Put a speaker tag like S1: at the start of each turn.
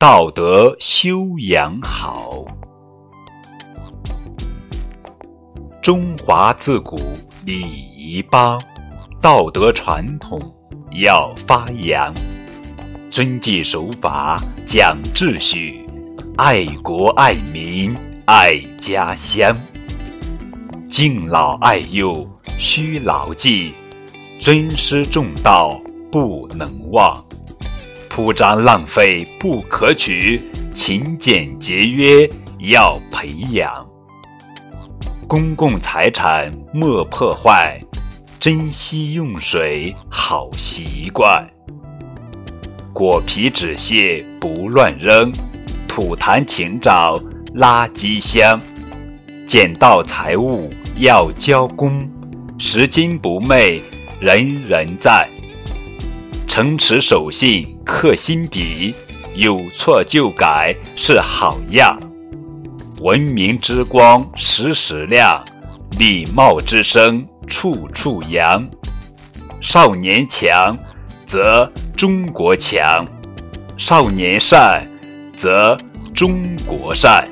S1: 道德修养好。中华自古礼仪邦，道德传统要发扬，遵纪守法讲秩序，爱国爱民爱家乡，敬老爱幼需牢记，尊师重道不能忘，铺张浪费不可取，勤俭节约要培养。公共财产莫破坏，珍惜用水好习惯。果皮纸屑不乱扔，吐痰请找垃圾箱。捡到财物要交公，拾金不昧人人赞。诚实守信刻心底，有错就改是好样。文明之光时时亮，礼貌之声处处扬。少年强，则中国强；少年善，则中国善。